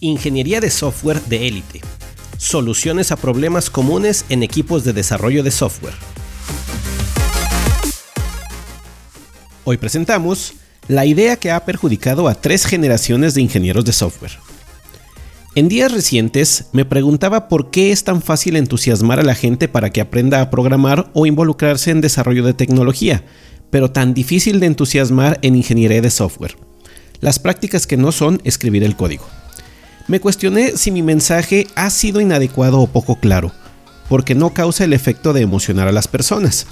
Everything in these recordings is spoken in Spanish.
Ingeniería de software de élite. Soluciones a problemas comunes en equipos de desarrollo de software. Hoy presentamos la idea que ha perjudicado a tres generaciones de ingenieros de software. En días recientes me preguntaba por qué es tan fácil entusiasmar a la gente para que aprenda a programar o involucrarse en desarrollo de tecnología, pero tan difícil de entusiasmar en ingeniería de software. Las prácticas que no son escribir el código. Me cuestioné si mi mensaje ha sido inadecuado o poco claro, porque no causa el efecto de emocionar a las personas.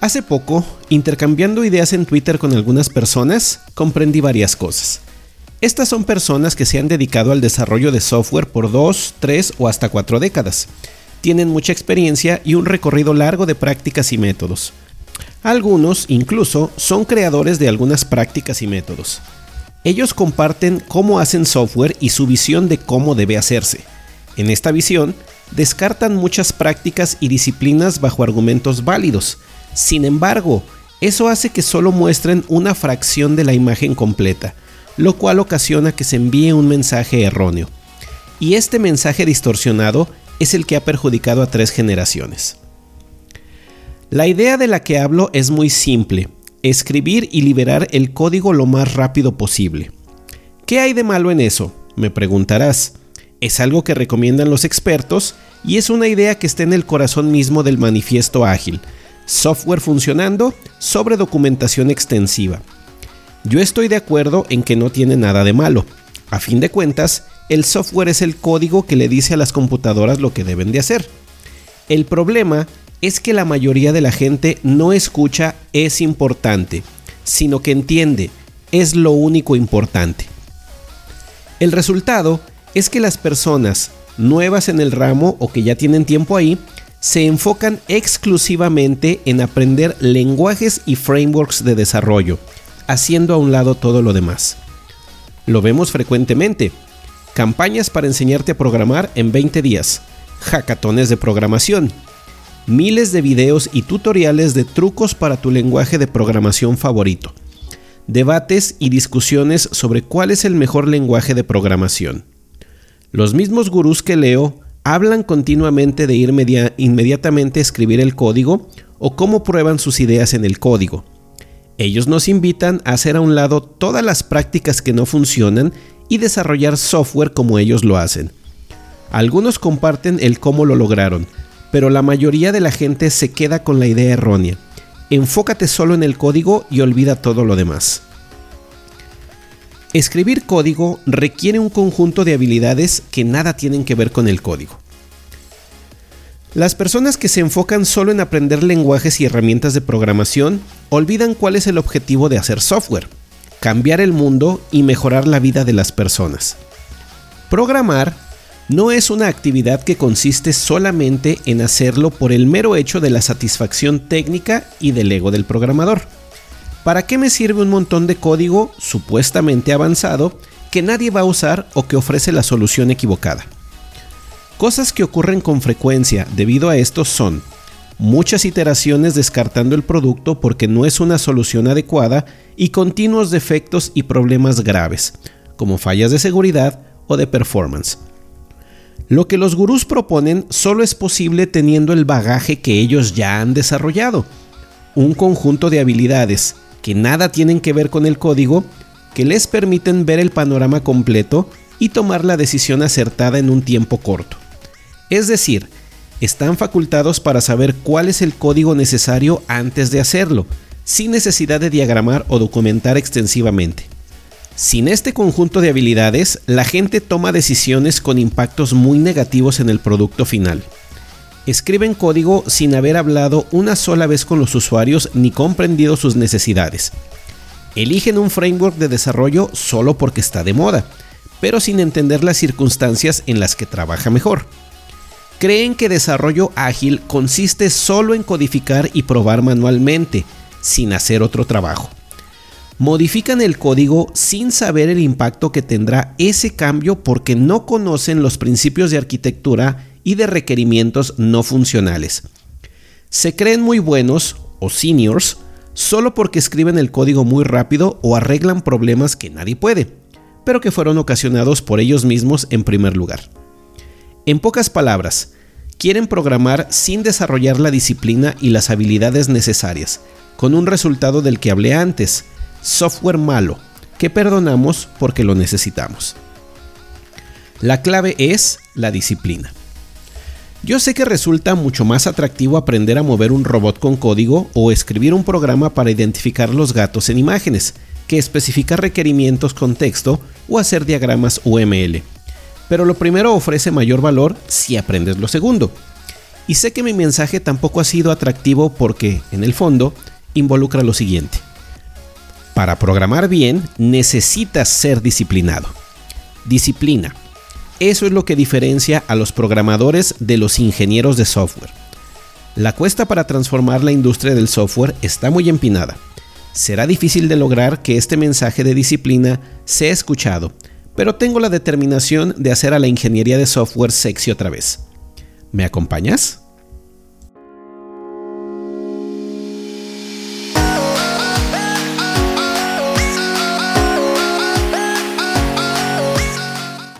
Hace poco, intercambiando ideas en Twitter con algunas personas, comprendí varias cosas. Estas son personas que se han dedicado al desarrollo de software por dos, tres o hasta cuatro décadas. Tienen mucha experiencia y un recorrido largo de prácticas y métodos. Algunos, incluso, son creadores de algunas prácticas y métodos. Ellos comparten cómo hacen software y su visión de cómo debe hacerse. En esta visión, descartan muchas prácticas y disciplinas bajo argumentos válidos. Sin embargo, eso hace que solo muestren una fracción de la imagen completa, lo cual ocasiona que se envíe un mensaje erróneo. Y este mensaje distorsionado es el que ha perjudicado a tres generaciones. La idea de la que hablo es muy simple escribir y liberar el código lo más rápido posible. ¿Qué hay de malo en eso? Me preguntarás. Es algo que recomiendan los expertos y es una idea que está en el corazón mismo del manifiesto ágil. Software funcionando sobre documentación extensiva. Yo estoy de acuerdo en que no tiene nada de malo. A fin de cuentas, el software es el código que le dice a las computadoras lo que deben de hacer. El problema es que la mayoría de la gente no escucha es importante, sino que entiende es lo único importante. El resultado es que las personas nuevas en el ramo o que ya tienen tiempo ahí, se enfocan exclusivamente en aprender lenguajes y frameworks de desarrollo, haciendo a un lado todo lo demás. Lo vemos frecuentemente. Campañas para enseñarte a programar en 20 días, hackatones de programación, miles de videos y tutoriales de trucos para tu lenguaje de programación favorito, debates y discusiones sobre cuál es el mejor lenguaje de programación. Los mismos gurús que leo hablan continuamente de ir inmediatamente a escribir el código o cómo prueban sus ideas en el código. Ellos nos invitan a hacer a un lado todas las prácticas que no funcionan y desarrollar software como ellos lo hacen. Algunos comparten el cómo lo lograron, pero la mayoría de la gente se queda con la idea errónea. Enfócate solo en el código y olvida todo lo demás. Escribir código requiere un conjunto de habilidades que nada tienen que ver con el código. Las personas que se enfocan solo en aprender lenguajes y herramientas de programación olvidan cuál es el objetivo de hacer software, cambiar el mundo y mejorar la vida de las personas. Programar no es una actividad que consiste solamente en hacerlo por el mero hecho de la satisfacción técnica y del ego del programador. ¿Para qué me sirve un montón de código supuestamente avanzado que nadie va a usar o que ofrece la solución equivocada? Cosas que ocurren con frecuencia debido a esto son muchas iteraciones descartando el producto porque no es una solución adecuada y continuos defectos y problemas graves, como fallas de seguridad o de performance. Lo que los gurús proponen solo es posible teniendo el bagaje que ellos ya han desarrollado, un conjunto de habilidades que nada tienen que ver con el código, que les permiten ver el panorama completo y tomar la decisión acertada en un tiempo corto. Es decir, están facultados para saber cuál es el código necesario antes de hacerlo, sin necesidad de diagramar o documentar extensivamente. Sin este conjunto de habilidades, la gente toma decisiones con impactos muy negativos en el producto final. Escriben código sin haber hablado una sola vez con los usuarios ni comprendido sus necesidades. Eligen un framework de desarrollo solo porque está de moda, pero sin entender las circunstancias en las que trabaja mejor. Creen que desarrollo ágil consiste solo en codificar y probar manualmente, sin hacer otro trabajo modifican el código sin saber el impacto que tendrá ese cambio porque no conocen los principios de arquitectura y de requerimientos no funcionales. Se creen muy buenos o seniors solo porque escriben el código muy rápido o arreglan problemas que nadie puede, pero que fueron ocasionados por ellos mismos en primer lugar. En pocas palabras, quieren programar sin desarrollar la disciplina y las habilidades necesarias, con un resultado del que hablé antes, software malo, que perdonamos porque lo necesitamos. La clave es la disciplina. Yo sé que resulta mucho más atractivo aprender a mover un robot con código o escribir un programa para identificar los gatos en imágenes, que especificar requerimientos con texto o hacer diagramas UML. Pero lo primero ofrece mayor valor si aprendes lo segundo. Y sé que mi mensaje tampoco ha sido atractivo porque, en el fondo, involucra lo siguiente. Para programar bien necesitas ser disciplinado. Disciplina eso es lo que diferencia a los programadores de los ingenieros de software. La cuesta para transformar la industria del software está muy empinada. Será difícil de lograr que este mensaje de disciplina sea escuchado, pero tengo la determinación de hacer a la ingeniería de software sexy otra vez. ¿Me acompañas?